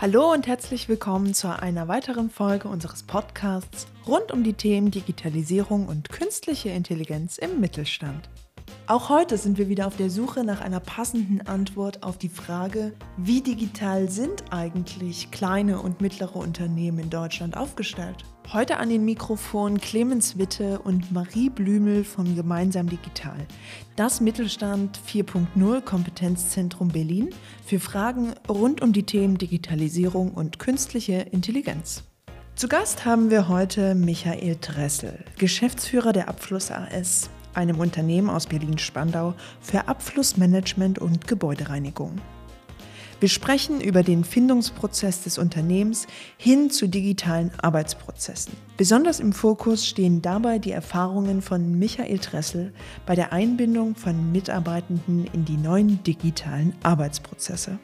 Hallo und herzlich willkommen zu einer weiteren Folge unseres Podcasts rund um die Themen Digitalisierung und künstliche Intelligenz im Mittelstand. Auch heute sind wir wieder auf der Suche nach einer passenden Antwort auf die Frage, wie digital sind eigentlich kleine und mittlere Unternehmen in Deutschland aufgestellt? Heute an den Mikrofonen Clemens Witte und Marie Blümel von Gemeinsam Digital, das Mittelstand 4.0 Kompetenzzentrum Berlin für Fragen rund um die Themen Digitalisierung und künstliche Intelligenz. Zu Gast haben wir heute Michael Dressel, Geschäftsführer der Abfluss AS, einem Unternehmen aus Berlin-Spandau für Abflussmanagement und Gebäudereinigung. Wir sprechen über den Findungsprozess des Unternehmens hin zu digitalen Arbeitsprozessen. Besonders im Fokus stehen dabei die Erfahrungen von Michael Dressel bei der Einbindung von Mitarbeitenden in die neuen digitalen Arbeitsprozesse.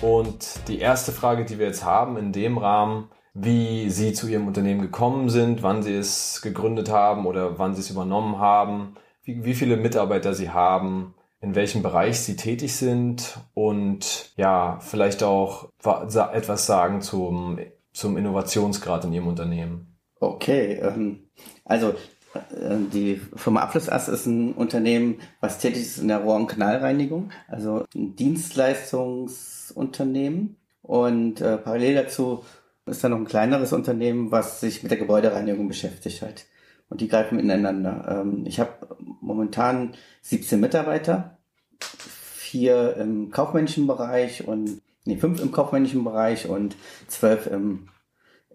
Und die erste Frage, die wir jetzt haben in dem Rahmen, wie Sie zu Ihrem Unternehmen gekommen sind, wann Sie es gegründet haben oder wann Sie es übernommen haben, wie, wie viele Mitarbeiter Sie haben, in welchem Bereich Sie tätig sind und ja, vielleicht auch etwas sagen zum, zum Innovationsgrad in Ihrem Unternehmen. Okay, ähm, also äh, die Firma Abflussass ist ein Unternehmen, was tätig ist in der Rohr- und Kanalreinigung, also ein Dienstleistungsunternehmen. Und äh, parallel dazu ist da noch ein kleineres Unternehmen, was sich mit der Gebäudereinigung beschäftigt halt. Und die greifen ineinander. Ähm, ich habe momentan 17 Mitarbeiter, vier im kaufmännischen Bereich und nee, fünf im kaufmännischen Bereich und zwölf im,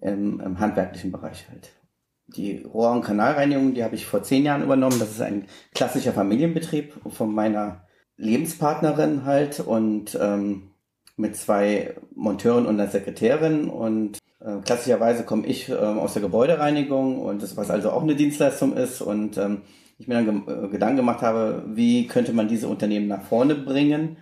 im, im handwerklichen Bereich halt. Die Rohr- und Kanalreinigung, die habe ich vor zehn Jahren übernommen. Das ist ein klassischer Familienbetrieb von meiner Lebenspartnerin halt und ähm, mit zwei Monteuren und einer Sekretärin und äh, klassischerweise komme ich äh, aus der Gebäudereinigung und das, was also auch eine Dienstleistung ist und ähm, ich mir dann ge äh, Gedanken gemacht habe, wie könnte man diese Unternehmen nach vorne bringen.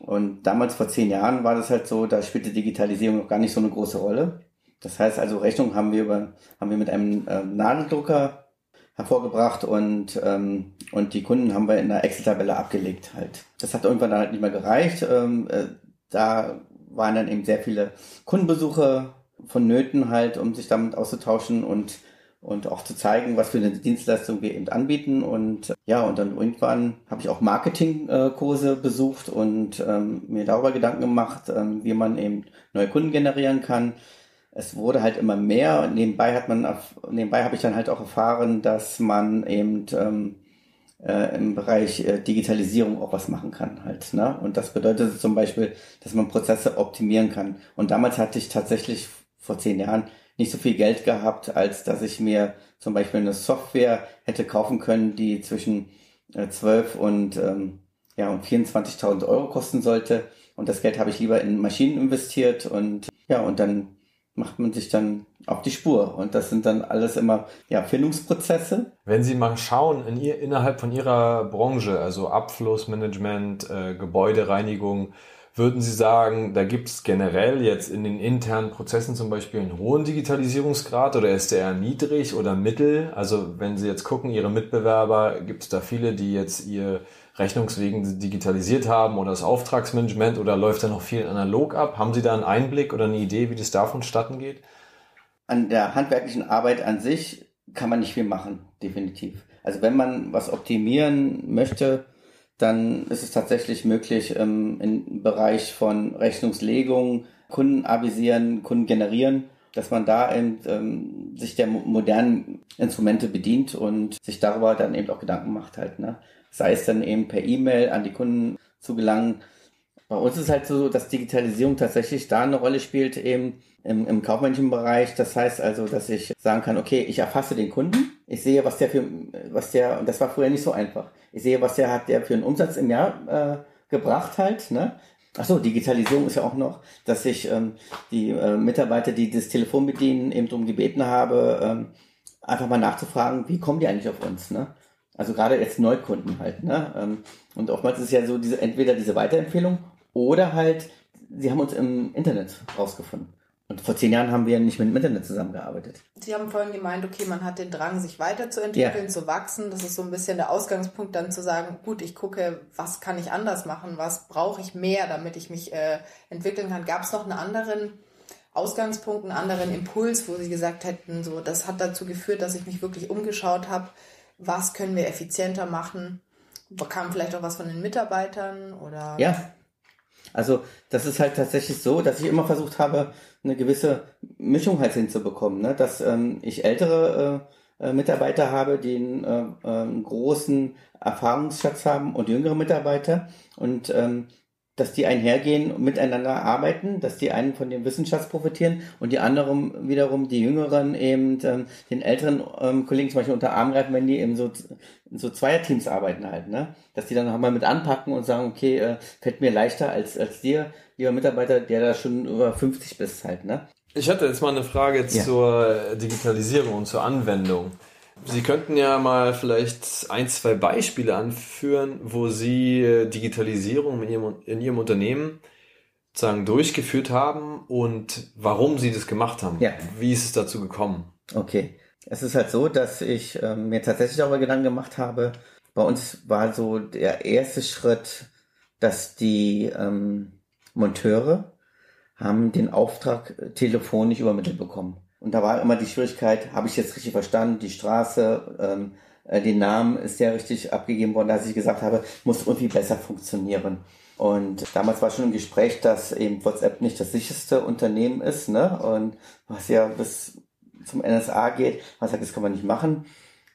Und damals vor zehn Jahren war das halt so, da spielte Digitalisierung noch gar nicht so eine große Rolle. Das heißt also, Rechnung haben wir über, haben wir mit einem äh, Nadeldrucker hervorgebracht und, ähm, und die Kunden haben wir in der Excel-Tabelle abgelegt halt. Das hat irgendwann dann halt nicht mehr gereicht. Ähm, äh, da waren dann eben sehr viele Kundenbesuche vonnöten halt, um sich damit auszutauschen und und auch zu zeigen, was für eine Dienstleistung wir eben anbieten. Und ja, und dann irgendwann habe ich auch Marketingkurse besucht und ähm, mir darüber Gedanken gemacht, ähm, wie man eben neue Kunden generieren kann. Es wurde halt immer mehr. Nebenbei hat man, nebenbei habe ich dann halt auch erfahren, dass man eben ähm, äh, im Bereich äh, Digitalisierung auch was machen kann halt. Ne? Und das bedeutet zum Beispiel, dass man Prozesse optimieren kann. Und damals hatte ich tatsächlich vor zehn Jahren nicht so viel Geld gehabt, als dass ich mir zum Beispiel eine Software hätte kaufen können, die zwischen äh, 12 und, ähm, ja, und 24.000 Euro kosten sollte. Und das Geld habe ich lieber in Maschinen investiert und ja, und dann macht man sich dann auf die Spur. Und das sind dann alles immer ja, Findungsprozesse. Wenn Sie mal schauen, in ihr, innerhalb von Ihrer Branche, also Abflussmanagement, äh, Gebäudereinigung, würden Sie sagen, da gibt es generell jetzt in den internen Prozessen zum Beispiel einen hohen Digitalisierungsgrad oder ist der eher niedrig oder mittel? Also wenn Sie jetzt gucken, Ihre Mitbewerber, gibt es da viele, die jetzt ihr Rechnungswegen digitalisiert haben oder das Auftragsmanagement oder läuft da noch viel analog ab? Haben Sie da einen Einblick oder eine Idee, wie das da vonstatten geht? An der handwerklichen Arbeit an sich kann man nicht viel machen, definitiv. Also wenn man was optimieren möchte, dann ist es tatsächlich möglich, ähm, im Bereich von Rechnungslegung, Kunden avisieren, Kunden generieren, dass man da eben ähm, sich der modernen Instrumente bedient und sich darüber dann eben auch Gedanken macht halt. Ne? Sei es dann eben per E-Mail an die Kunden zu gelangen. Bei uns ist halt so, dass Digitalisierung tatsächlich da eine Rolle spielt, eben im, im kaufmännischen Bereich. Das heißt also, dass ich sagen kann, okay, ich erfasse den Kunden, ich sehe, was der für, was der, und das war früher nicht so einfach. Ich sehe, was der hat, der für einen Umsatz im Jahr äh, gebracht halt, ne? Ach so, Digitalisierung ist ja auch noch, dass ich ähm, die äh, Mitarbeiter, die das Telefon bedienen, eben darum gebeten habe, ähm, einfach mal nachzufragen, wie kommen die eigentlich auf uns, ne? Also gerade jetzt Neukunden halt, ne? Ähm, und oftmals ist es ja so, diese, entweder diese Weiterempfehlung oder halt, sie haben uns im Internet rausgefunden. Und vor zehn Jahren haben wir nicht mit dem Internet zusammengearbeitet. Sie haben vorhin gemeint, okay, man hat den Drang, sich weiterzuentwickeln, ja. zu wachsen. Das ist so ein bisschen der Ausgangspunkt, dann zu sagen, gut, ich gucke, was kann ich anders machen, was brauche ich mehr, damit ich mich äh, entwickeln kann. Gab es noch einen anderen Ausgangspunkt, einen anderen Impuls, wo Sie gesagt hätten, so, das hat dazu geführt, dass ich mich wirklich umgeschaut habe, was können wir effizienter machen? Kam vielleicht auch was von den Mitarbeitern oder? Ja, also das ist halt tatsächlich so, dass ich immer versucht habe, eine gewisse Mischung halt hinzubekommen, ne? dass ähm, ich ältere äh, äh, Mitarbeiter habe, die einen, äh, äh, großen Erfahrungsschatz haben und jüngere Mitarbeiter und ähm, dass die einhergehen und miteinander arbeiten, dass die einen von dem Wissenschaft profitieren und die anderen wiederum, die Jüngeren eben ähm, den älteren ähm, Kollegen zum Beispiel unter Arm greifen, wenn die eben so, so Zweierteams arbeiten halt, ne? Dass die dann nochmal mit anpacken und sagen, okay, äh, fällt mir leichter als, als dir, lieber Mitarbeiter, der da schon über 50 bist halt, ne? Ich hatte jetzt mal eine Frage ja. zur Digitalisierung und zur Anwendung. Sie könnten ja mal vielleicht ein, zwei Beispiele anführen, wo Sie äh, Digitalisierung in Ihrem, in Ihrem Unternehmen sozusagen durchgeführt haben und warum Sie das gemacht haben. Ja. Wie ist es dazu gekommen? Okay. Es ist halt so, dass ich äh, mir tatsächlich darüber Gedanken gemacht habe. Bei uns war so der erste Schritt, dass die ähm, Monteure haben den Auftrag telefonisch übermittelt bekommen. Und da war immer die Schwierigkeit, habe ich jetzt richtig verstanden, die Straße, ähm, äh, den Namen ist ja richtig abgegeben worden, dass ich gesagt habe, muss irgendwie besser funktionieren. Und damals war schon im Gespräch, dass eben WhatsApp nicht das sicherste Unternehmen ist, ne? Und was ja bis zum NSA geht, was sagt, das kann man nicht machen.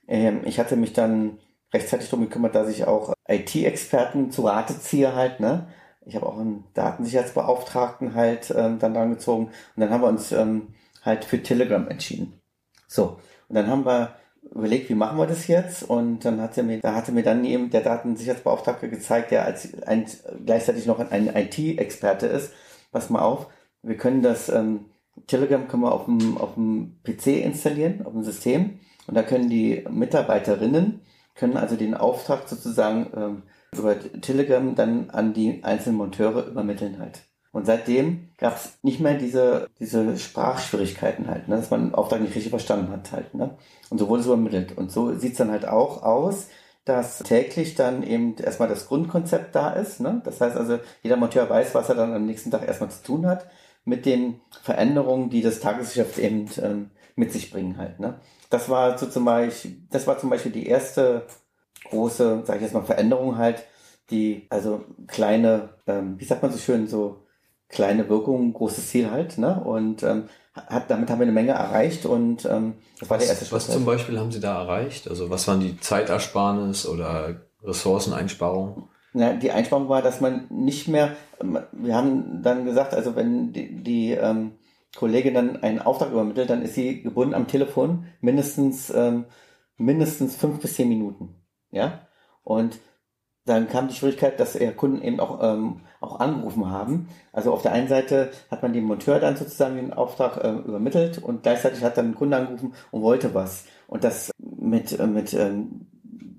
Ähm, ich hatte mich dann rechtzeitig darum gekümmert, dass ich auch IT-Experten zu Rate ziehe halt, ne? Ich habe auch einen Datensicherheitsbeauftragten halt ähm, dann angezogen. Und dann haben wir uns ähm, halt für Telegram entschieden. So, und dann haben wir überlegt, wie machen wir das jetzt? Und dann hat er mir, da hatte mir dann eben der Datensicherheitsbeauftragte gezeigt, der als ein, gleichzeitig noch ein IT-Experte ist. Pass mal auf, wir können das ähm, Telegram können wir auf dem, auf dem PC installieren, auf dem System. Und da können die Mitarbeiterinnen, können also den Auftrag sozusagen ähm, über Telegram dann an die einzelnen Monteure übermitteln halt. Und seitdem gab es nicht mehr diese, diese Sprachschwierigkeiten halt, ne? dass man den Auftrag nicht richtig verstanden hat halt. Ne? Und so wurde es übermittelt. Und so sieht's dann halt auch aus, dass täglich dann eben erstmal das Grundkonzept da ist. Ne? Das heißt also, jeder Monteur weiß, was er dann am nächsten Tag erstmal zu tun hat, mit den Veränderungen, die das Tagesgeschäft eben ähm, mit sich bringen halt. Ne? Das war so zum Beispiel, das war zum Beispiel die erste große, sage ich jetzt mal, Veränderung halt, die also kleine, ähm, wie sagt man so schön, so kleine Wirkung, großes Ziel halt, ne? Und ähm, hat, damit haben wir eine Menge erreicht und ähm, das war was, der erste Schritt. Was zum Beispiel haben Sie da erreicht? Also was waren die Zeitersparnis oder Ressourceneinsparung? Ja, die Einsparung war, dass man nicht mehr, wir haben dann gesagt, also wenn die, die ähm, Kollegin dann einen Auftrag übermittelt, dann ist sie gebunden am Telefon mindestens ähm, mindestens fünf bis zehn Minuten, ja. Und dann kam die Schwierigkeit, dass eher Kunden eben auch, ähm, auch angerufen haben. Also auf der einen Seite hat man dem Monteur dann sozusagen den Auftrag äh, übermittelt und gleichzeitig hat dann ein Kunde angerufen und wollte was. Und das mit, äh, mit, ähm,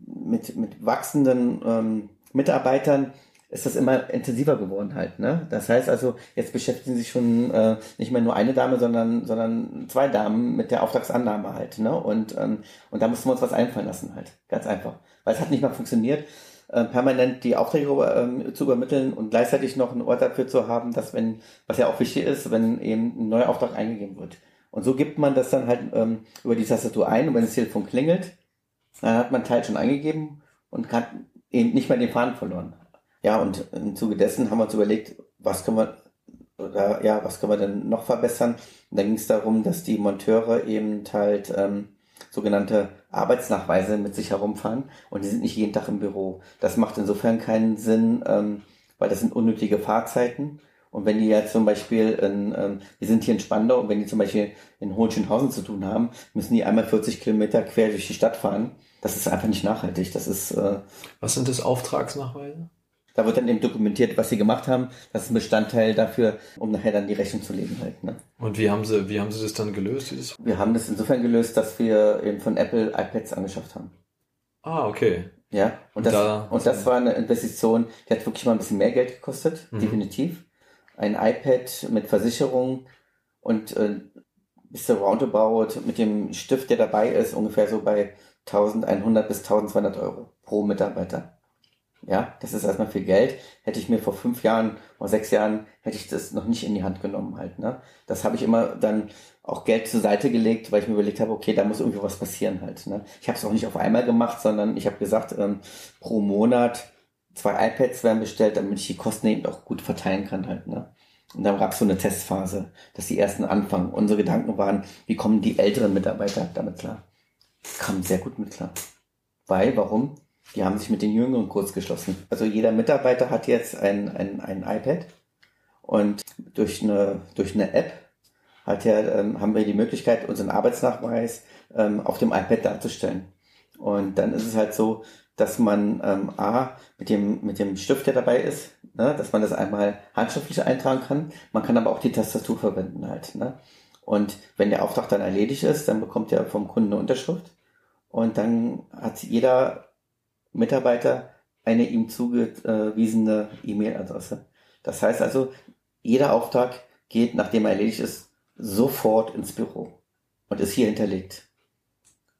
mit, mit wachsenden ähm, Mitarbeitern ist das immer intensiver geworden halt. Ne? Das heißt also, jetzt beschäftigen sich schon äh, nicht mehr nur eine Dame, sondern, sondern zwei Damen mit der Auftragsannahme halt. Ne? Und, ähm, und da mussten wir uns was einfallen lassen halt. Ganz einfach. Weil es hat nicht mehr funktioniert äh, permanent die Aufträge ähm, zu übermitteln und gleichzeitig noch einen Ort dafür zu haben, dass wenn, was ja auch wichtig ist, wenn eben ein neuer Auftrag eingegeben wird. Und so gibt man das dann halt ähm, über die Tastatur ein und wenn das Telefon klingelt, dann hat man Teil schon eingegeben und kann eben nicht mehr den Faden verloren. Ja, und im Zuge dessen haben wir uns überlegt, was können wir oder ja, was können wir denn noch verbessern? Und dann ging es darum, dass die Monteure eben halt ähm, sogenannte Arbeitsnachweise mit sich herumfahren und die sind nicht jeden Tag im Büro. Das macht insofern keinen Sinn, ähm, weil das sind unnötige Fahrzeiten. Und wenn die ja zum Beispiel, in, ähm, wir sind hier in Spandau, und wenn die zum Beispiel in Hohenschönhausen zu tun haben, müssen die einmal 40 Kilometer quer durch die Stadt fahren. Das ist einfach nicht nachhaltig. Das ist. Äh, Was sind das Auftragsnachweise? Da wird dann eben dokumentiert, was sie gemacht haben. Das ist ein Bestandteil dafür, um nachher dann die Rechnung zu legen halt. Ne? Und wie haben sie, wie haben sie das dann gelöst? Dieses? Wir haben das insofern gelöst, dass wir eben von Apple iPads angeschafft haben. Ah, okay. Ja, und, das, da, und das war eine Investition, die hat wirklich mal ein bisschen mehr Geld gekostet, mhm. definitiv. Ein iPad mit Versicherung und äh, bist du roundabout mit dem Stift, der dabei ist, ungefähr so bei 1100 bis 1200 Euro pro Mitarbeiter. Ja, das ist erstmal viel Geld. Hätte ich mir vor fünf Jahren oder sechs Jahren, hätte ich das noch nicht in die Hand genommen halt. Ne? Das habe ich immer dann auch Geld zur Seite gelegt, weil ich mir überlegt habe, okay, da muss irgendwie was passieren halt. Ne? Ich habe es auch nicht auf einmal gemacht, sondern ich habe gesagt, ähm, pro Monat zwei iPads werden bestellt, damit ich die Kosten eben auch gut verteilen kann halt. Ne? Und dann gab es so eine Testphase, dass die ersten anfangen. Unsere Gedanken waren, wie kommen die älteren Mitarbeiter damit klar? Kamen sehr gut mit klar. Weil, warum? Die haben sich mit den Jüngeren kurz geschlossen. Also jeder Mitarbeiter hat jetzt ein, ein, ein iPad und durch eine, durch eine App hat ja, ähm, haben wir die Möglichkeit, unseren Arbeitsnachweis ähm, auf dem iPad darzustellen. Und dann ist es halt so, dass man ähm, A, mit dem, mit dem Stift, der dabei ist, ne, dass man das einmal handschriftlich eintragen kann. Man kann aber auch die Tastatur verwenden halt. Ne? Und wenn der Auftrag dann erledigt ist, dann bekommt er vom Kunden eine Unterschrift. Und dann hat jeder Mitarbeiter eine ihm zugewiesene E-Mail-Adresse. Das heißt also, jeder Auftrag geht, nachdem er erledigt ist, sofort ins Büro und ist hier hinterlegt.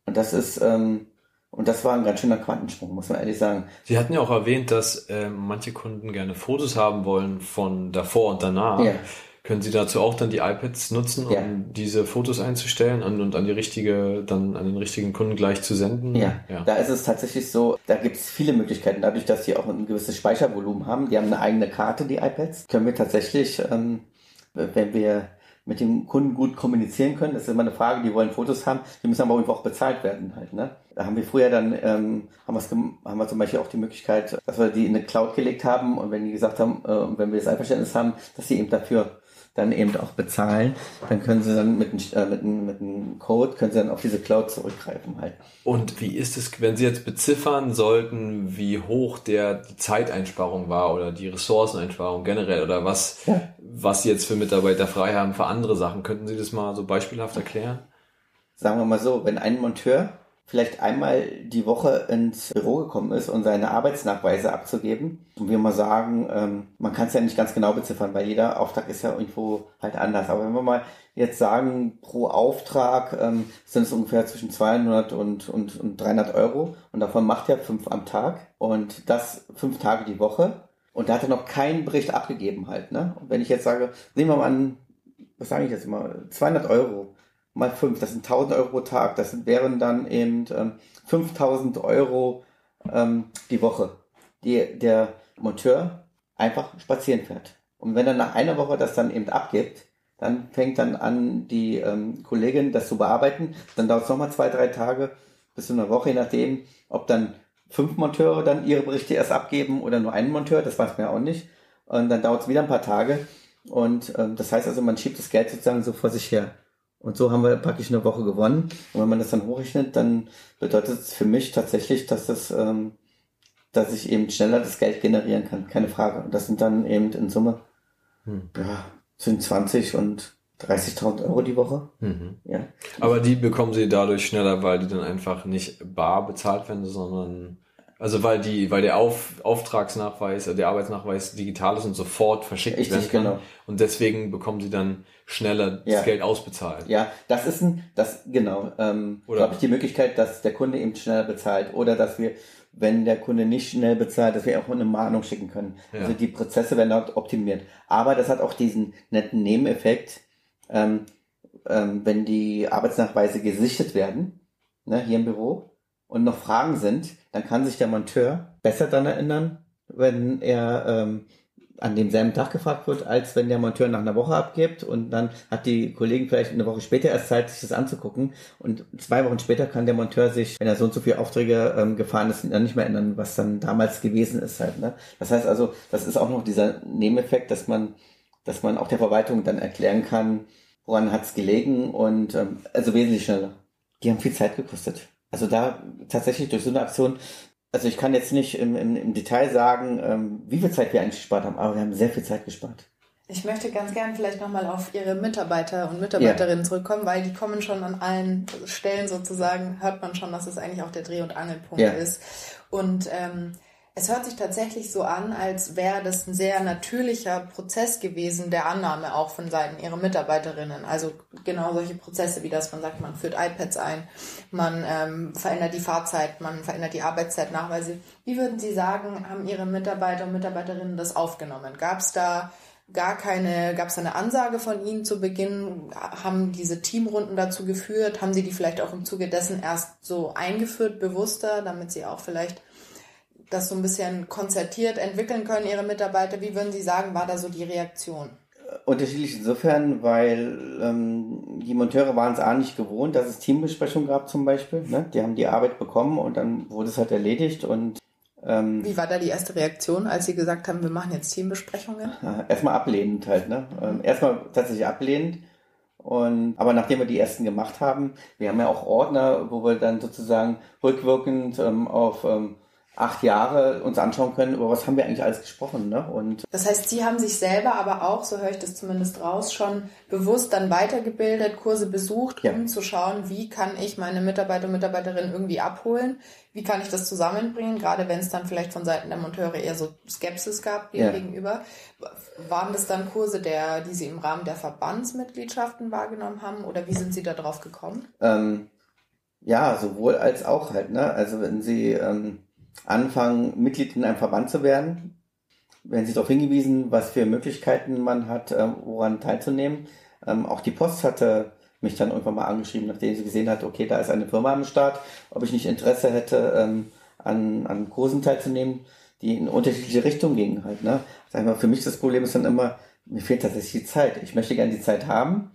Und das ist, ähm, und das war ein ganz schöner Quantensprung, muss man ehrlich sagen. Sie hatten ja auch erwähnt, dass äh, manche Kunden gerne Fotos haben wollen von davor und danach. Ja. Können Sie dazu auch dann die iPads nutzen, um ja. diese Fotos einzustellen und, und an die richtige, dann an den richtigen Kunden gleich zu senden? Ja, ja. da ist es tatsächlich so, da gibt es viele Möglichkeiten. Dadurch, dass sie auch ein gewisses Speichervolumen haben, die haben eine eigene Karte, die iPads, können wir tatsächlich, ähm, wenn wir mit dem Kunden gut kommunizieren können. Das ist immer eine Frage, die wollen Fotos haben, die müssen aber auch bezahlt werden halt. Ne? Da haben wir früher dann, ähm, haben, haben wir zum Beispiel auch die Möglichkeit, dass wir die in eine Cloud gelegt haben und wenn die gesagt haben, äh, wenn wir das Einverständnis haben, dass sie eben dafür dann eben auch bezahlen, dann können sie dann mit, äh, mit, mit einem Code, können sie dann auf diese Cloud zurückgreifen halt. Und wie ist es, wenn Sie jetzt beziffern sollten, wie hoch der die Zeiteinsparung war oder die Ressourceneinsparung generell oder was, ja. was Sie jetzt für Mitarbeiter frei haben für andere Sachen, könnten Sie das mal so beispielhaft erklären? Sagen wir mal so, wenn ein Monteur vielleicht einmal die Woche ins Büro gekommen ist, um seine Arbeitsnachweise abzugeben. Und wir mal sagen, ähm, man kann es ja nicht ganz genau beziffern, weil jeder Auftrag ist ja irgendwo halt anders. Aber wenn wir mal jetzt sagen, pro Auftrag ähm, sind es ungefähr zwischen 200 und, und, und 300 Euro und davon macht er fünf am Tag und das fünf Tage die Woche. Und da hat er noch keinen Bericht abgegeben halt. Ne? Und wenn ich jetzt sage, nehmen wir mal an, was sage ich jetzt immer, 200 Euro mal fünf, das sind 1000 Euro pro Tag, das wären dann eben ähm, 5000 Euro ähm, die Woche, die der Monteur einfach spazieren fährt. Und wenn er nach einer Woche das dann eben abgibt, dann fängt dann an, die ähm, Kollegin das zu bearbeiten. Dann dauert es nochmal zwei, drei Tage bis zu einer Woche, je nachdem, ob dann fünf Monteure dann ihre Berichte erst abgeben oder nur einen Monteur, das weiß man ja auch nicht. Und dann dauert es wieder ein paar Tage. Und ähm, das heißt also, man schiebt das Geld sozusagen so vor sich her. Und so haben wir praktisch eine Woche gewonnen. Und wenn man das dann hochrechnet, dann bedeutet es für mich tatsächlich, dass das, ähm, dass ich eben schneller das Geld generieren kann. Keine Frage. Und das sind dann eben in Summe, hm. ja, sind 20 und 30.000 Euro die Woche. Mhm. Ja. Aber die bekommen sie dadurch schneller, weil die dann einfach nicht bar bezahlt werden, sondern also weil die, weil der Auf, Auftragsnachweis, äh, der Arbeitsnachweis digital ist und sofort verschickt Richtig, werden kann. Genau. Und deswegen bekommen sie dann schneller ja. das Geld ausbezahlt. Ja, das ist ein, das genau. Ähm, oder habe ich die Möglichkeit, dass der Kunde eben schneller bezahlt oder dass wir, wenn der Kunde nicht schnell bezahlt, dass wir auch eine Mahnung schicken können. Ja. Also die Prozesse werden dort optimiert. Aber das hat auch diesen netten Nebeneffekt, ähm, ähm, wenn die Arbeitsnachweise gesichtet werden, ne, hier im Büro, und noch Fragen sind, dann kann sich der Monteur besser daran erinnern, wenn er ähm, an demselben Tag gefragt wird, als wenn der Monteur nach einer Woche abgibt und dann hat die Kollegin vielleicht eine Woche später erst Zeit, sich das anzugucken und zwei Wochen später kann der Monteur sich, wenn er so und so viele Aufträge ähm, gefahren ist, dann nicht mehr erinnern, was dann damals gewesen ist halt. Ne? Das heißt also, das ist auch noch dieser Nebeneffekt, dass man, dass man auch der Verwaltung dann erklären kann, woran hat es gelegen und ähm, also wesentlich schneller. Die haben viel Zeit gekostet. Also da tatsächlich durch so eine Aktion, also ich kann jetzt nicht im, im, im Detail sagen, ähm, wie viel Zeit wir eigentlich gespart haben, aber wir haben sehr viel Zeit gespart. Ich möchte ganz gern vielleicht nochmal auf Ihre Mitarbeiter und Mitarbeiterinnen ja. zurückkommen, weil die kommen schon an allen Stellen sozusagen, hört man schon, dass es eigentlich auch der Dreh- und Angelpunkt ja. ist. Und ähm, es hört sich tatsächlich so an, als wäre das ein sehr natürlicher Prozess gewesen, der Annahme auch von Seiten ihrer Mitarbeiterinnen. Also genau solche Prozesse wie das, man sagt, man führt iPads ein, man ähm, verändert die Fahrzeit, man verändert die Arbeitszeitnachweise. Wie würden Sie sagen, haben Ihre Mitarbeiter und Mitarbeiterinnen das aufgenommen? Gab es da gar keine, gab es eine Ansage von Ihnen zu Beginn? Haben diese Teamrunden dazu geführt? Haben Sie die vielleicht auch im Zuge dessen erst so eingeführt, bewusster, damit Sie auch vielleicht das so ein bisschen konzertiert entwickeln können, Ihre Mitarbeiter? Wie würden Sie sagen, war da so die Reaktion? Unterschiedlich insofern, weil ähm, die Monteure waren es auch nicht gewohnt, dass es Teambesprechungen gab zum Beispiel. Ne? Die haben die Arbeit bekommen und dann wurde es halt erledigt und ähm, Wie war da die erste Reaktion, als Sie gesagt haben, wir machen jetzt Teambesprechungen? Erstmal ablehnend halt, ne? Ähm, erstmal tatsächlich ablehnend. Und, aber nachdem wir die ersten gemacht haben, wir haben ja auch Ordner, wo wir dann sozusagen rückwirkend ähm, auf ähm, acht Jahre uns anschauen können, über was haben wir eigentlich alles gesprochen. Ne? Und das heißt, Sie haben sich selber aber auch, so höre ich das zumindest raus, schon bewusst dann weitergebildet, Kurse besucht, ja. um zu schauen, wie kann ich meine Mitarbeiter und Mitarbeiterinnen irgendwie abholen, wie kann ich das zusammenbringen, gerade wenn es dann vielleicht von Seiten der Monteure eher so Skepsis gab ja. gegenüber. Waren das dann Kurse, der, die Sie im Rahmen der Verbandsmitgliedschaften wahrgenommen haben oder wie sind Sie da drauf gekommen? Ähm, ja, sowohl als auch halt. Ne? Also wenn Sie... Ähm anfangen, Mitglied in einem Verband zu werden. Werden Sie darauf hingewiesen, was für Möglichkeiten man hat, ähm, woran teilzunehmen. Ähm, auch die Post hatte mich dann irgendwann mal angeschrieben, nachdem sie gesehen hat, okay, da ist eine Firma am Start, ob ich nicht Interesse hätte, ähm, an, an Kursen teilzunehmen, die in unterschiedliche Richtungen gingen halt. Ne? Mal, für mich das Problem ist dann immer, mir fehlt tatsächlich die Zeit. Ich möchte gerne die Zeit haben.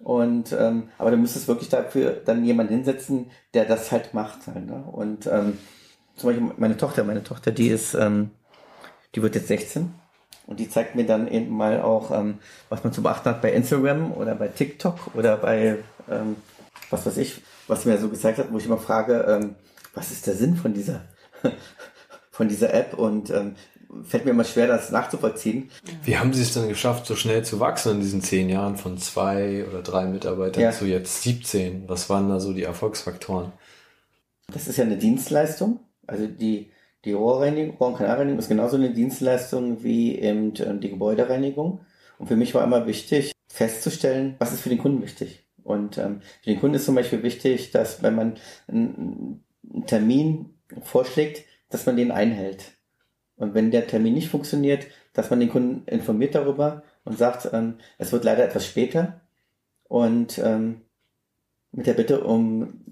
Und ähm, aber du müsstest wirklich dafür dann jemand hinsetzen, der das halt macht halt. Ne? Und ähm, zum Beispiel meine Tochter, meine Tochter, die ist, ähm, die wird jetzt 16 und die zeigt mir dann eben mal auch, ähm, was man zu beachten hat bei Instagram oder bei TikTok oder bei, ähm, was weiß ich, was sie mir so gezeigt hat, wo ich immer frage, ähm, was ist der Sinn von dieser, von dieser App und ähm, fällt mir immer schwer, das nachzuvollziehen. Wie haben Sie es dann geschafft, so schnell zu wachsen in diesen zehn Jahren von zwei oder drei Mitarbeitern ja. zu jetzt 17? Was waren da so die Erfolgsfaktoren? Das ist ja eine Dienstleistung also die, die Rohrreinigung, Rohr- und Kanalreinigung ist genauso eine Dienstleistung wie eben die Gebäudereinigung. Und für mich war immer wichtig, festzustellen, was ist für den Kunden wichtig. Und ähm, für den Kunden ist zum Beispiel wichtig, dass wenn man einen, einen Termin vorschlägt, dass man den einhält. Und wenn der Termin nicht funktioniert, dass man den Kunden informiert darüber und sagt, ähm, es wird leider etwas später und ähm, mit der Bitte um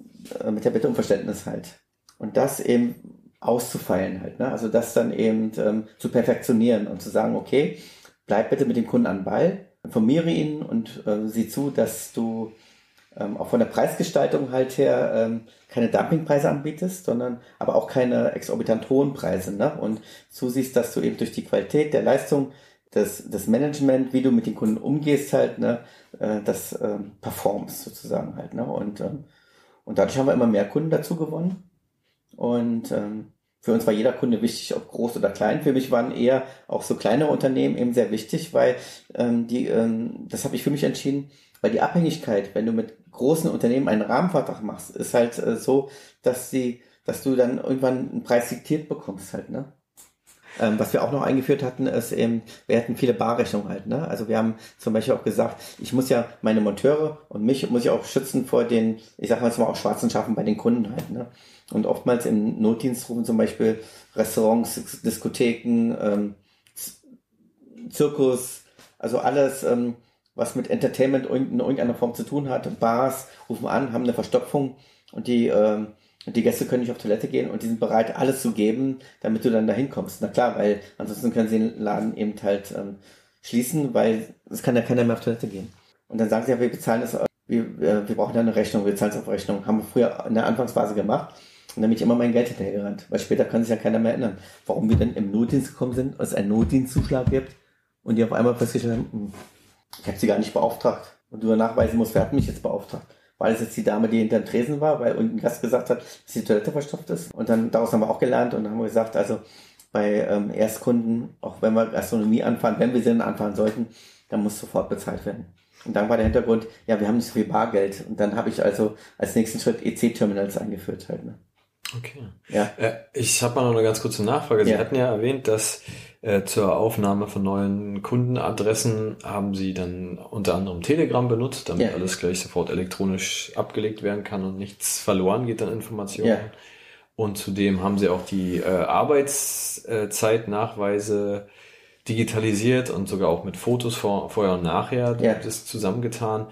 äh, mit der Bitte um Verständnis halt und das eben auszufeilen halt. Ne? Also das dann eben ähm, zu perfektionieren und zu sagen, okay, bleib bitte mit dem Kunden an Ball, informiere ihn und äh, sieh zu, dass du ähm, auch von der Preisgestaltung halt her ähm, keine Dumpingpreise anbietest, sondern aber auch keine exorbitant hohen Preise. Ne? Und zusiehst, dass du eben durch die Qualität der Leistung, das, das Management, wie du mit den Kunden umgehst, halt, ne, äh, das ähm, performst sozusagen halt. Ne? Und, ähm, und dadurch haben wir immer mehr Kunden dazu gewonnen. Und ähm, für uns war jeder Kunde wichtig, ob groß oder klein. Für mich waren eher auch so kleinere Unternehmen eben sehr wichtig, weil ähm, die, ähm, das habe ich für mich entschieden, weil die Abhängigkeit, wenn du mit großen Unternehmen einen Rahmenvertrag machst, ist halt äh, so, dass sie, dass du dann irgendwann einen Preis diktiert bekommst halt, ne? Ähm, was wir auch noch eingeführt hatten, ist eben, wir hatten viele Barrechnungen halt. Ne? Also wir haben zum Beispiel auch gesagt, ich muss ja meine Monteure und mich muss ich auch schützen vor den, ich sag mal jetzt mal auch schwarzen Schafen bei den Kunden halt. Ne? Und oftmals im Notdienst rufen zum Beispiel Restaurants, Diskotheken, ähm, Zirkus, also alles, ähm, was mit Entertainment in irgendeiner Form zu tun hat, Bars rufen an, haben eine Verstopfung und die ähm, die Gäste können nicht auf Toilette gehen und die sind bereit, alles zu geben, damit du dann dahin kommst. Na klar, weil ansonsten können sie den Laden eben halt ähm, schließen, weil es kann ja keiner mehr auf Toilette gehen. Und dann sagen sie ja, wir bezahlen das, wir, äh, wir brauchen ja eine Rechnung, wir zahlen es auf Rechnung. Haben wir früher in der Anfangsphase gemacht. Und dann bin ich immer mein Geld hinterhergerannt, weil später kann sich ja keiner mehr erinnern, warum wir denn im Notdienst gekommen sind, es einen Notdienstzuschlag gibt und die auf einmal festgestellt haben, hm, ich habe sie gar nicht beauftragt. Und du nachweisen musst, wer hat mich jetzt beauftragt? War das jetzt die Dame, die hinter dem Tresen war, weil irgendein Gast gesagt hat, dass die Toilette verstopft ist? Und dann daraus haben wir auch gelernt und haben wir gesagt, also bei ähm, Erstkunden, auch wenn wir Gastronomie anfahren, wenn wir sie dann anfahren sollten, dann muss sofort bezahlt werden. Und dann war der Hintergrund, ja, wir haben nicht so viel Bargeld. Und dann habe ich also als nächsten Schritt EC-Terminals eingeführt halt. Ne? Okay. Ja. Äh, ich habe mal noch eine ganz kurze Nachfrage. Sie ja. hatten ja erwähnt, dass äh, zur Aufnahme von neuen Kundenadressen haben Sie dann unter anderem Telegram benutzt, damit ja. alles gleich sofort elektronisch abgelegt werden kann und nichts verloren geht an Informationen. Ja. Und zudem haben Sie auch die äh, Arbeitszeitnachweise digitalisiert und sogar auch mit Fotos vor, vorher und nachher ja. das zusammengetan.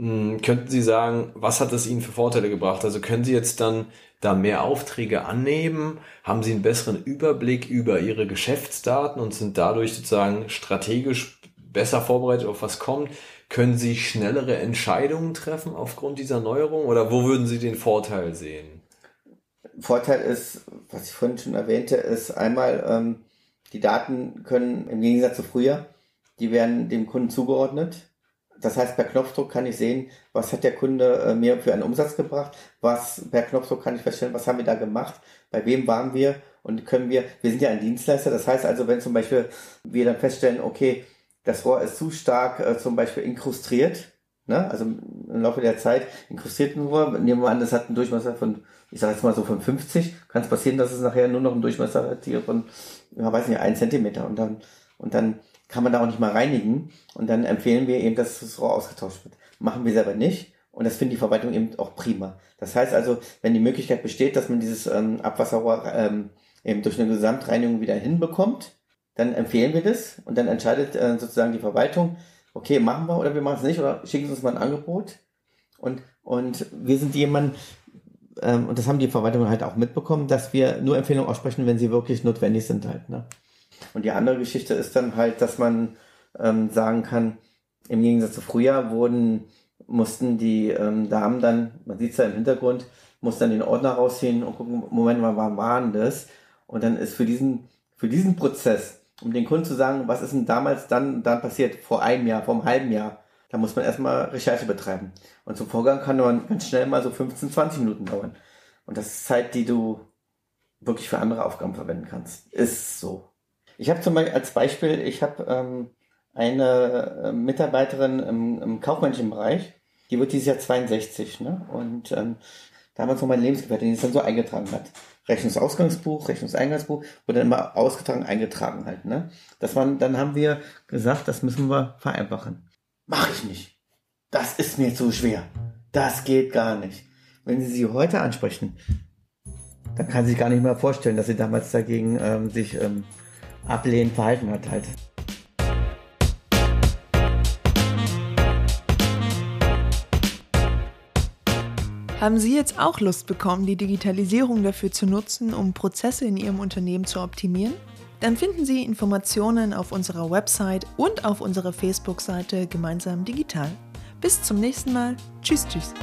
Hm, könnten Sie sagen, was hat das Ihnen für Vorteile gebracht? Also können Sie jetzt dann da mehr Aufträge annehmen? Haben Sie einen besseren Überblick über Ihre Geschäftsdaten und sind dadurch sozusagen strategisch besser vorbereitet auf was kommt? Können Sie schnellere Entscheidungen treffen aufgrund dieser Neuerung oder wo würden Sie den Vorteil sehen? Vorteil ist, was ich vorhin schon erwähnte, ist einmal, ähm, die Daten können im Gegensatz zu früher, die werden dem Kunden zugeordnet. Das heißt, per Knopfdruck kann ich sehen, was hat der Kunde äh, mir für einen Umsatz gebracht, was per Knopfdruck kann ich feststellen, was haben wir da gemacht, bei wem waren wir und können wir, wir sind ja ein Dienstleister, das heißt also, wenn zum Beispiel wir dann feststellen, okay, das Rohr ist zu stark äh, zum Beispiel inkrustiert, ne? also im Laufe der Zeit inkrustiert ein Rohr, nehmen wir an, das hat einen Durchmesser von, ich sage jetzt mal so von 50, kann es passieren, dass es nachher nur noch einen Durchmesser hat hier von, ja, weiß nicht, ein Zentimeter. Und dann, und dann kann man da auch nicht mal reinigen. Und dann empfehlen wir eben, dass das Rohr ausgetauscht wird. Machen wir selber nicht. Und das findet die Verwaltung eben auch prima. Das heißt also, wenn die Möglichkeit besteht, dass man dieses ähm, Abwasserrohr ähm, eben durch eine Gesamtreinigung wieder hinbekommt, dann empfehlen wir das und dann entscheidet äh, sozusagen die Verwaltung, okay, machen wir oder wir machen es nicht oder schicken Sie uns mal ein Angebot. Und, und wir sind jemand, ähm, und das haben die Verwaltungen halt auch mitbekommen, dass wir nur Empfehlungen aussprechen, wenn sie wirklich notwendig sind halt. Ne? Und die andere Geschichte ist dann halt, dass man ähm, sagen kann, im Gegensatz zu früher wurden, mussten die ähm, Damen dann, man sieht es ja im Hintergrund, muss dann den Ordner rausziehen und gucken, Moment mal, wann war denn das? Und dann ist für diesen, für diesen Prozess, um den Kunden zu sagen, was ist denn damals dann, dann passiert, vor einem Jahr, vor einem halben Jahr, da muss man erstmal Recherche betreiben. Und zum Vorgang kann man ganz schnell mal so 15, 20 Minuten dauern. Und das ist Zeit, die du wirklich für andere Aufgaben verwenden kannst. Ist so. Ich habe zum Beispiel als Beispiel, ich habe ähm, eine äh, Mitarbeiterin im, im kaufmännischen Bereich, die wird dieses Jahr 62, ne? Und ähm, damals noch meine Lebensgefährtin, die es dann so eingetragen hat. Rechnungsausgangsbuch, Rechnungseingangsbuch, wurde dann immer ausgetragen, eingetragen halt, ne? Das waren, dann haben wir gesagt, das müssen wir vereinfachen. Mach ich nicht. Das ist mir zu schwer. Das geht gar nicht. Wenn Sie sie heute ansprechen, dann kann sie sich gar nicht mehr vorstellen, dass sie damals dagegen ähm, sich ähm, ablehnend verhalten hat halt. Haben Sie jetzt auch Lust bekommen, die Digitalisierung dafür zu nutzen, um Prozesse in Ihrem Unternehmen zu optimieren? Dann finden Sie Informationen auf unserer Website und auf unserer Facebook-Seite Gemeinsam Digital. Bis zum nächsten Mal. Tschüss, tschüss.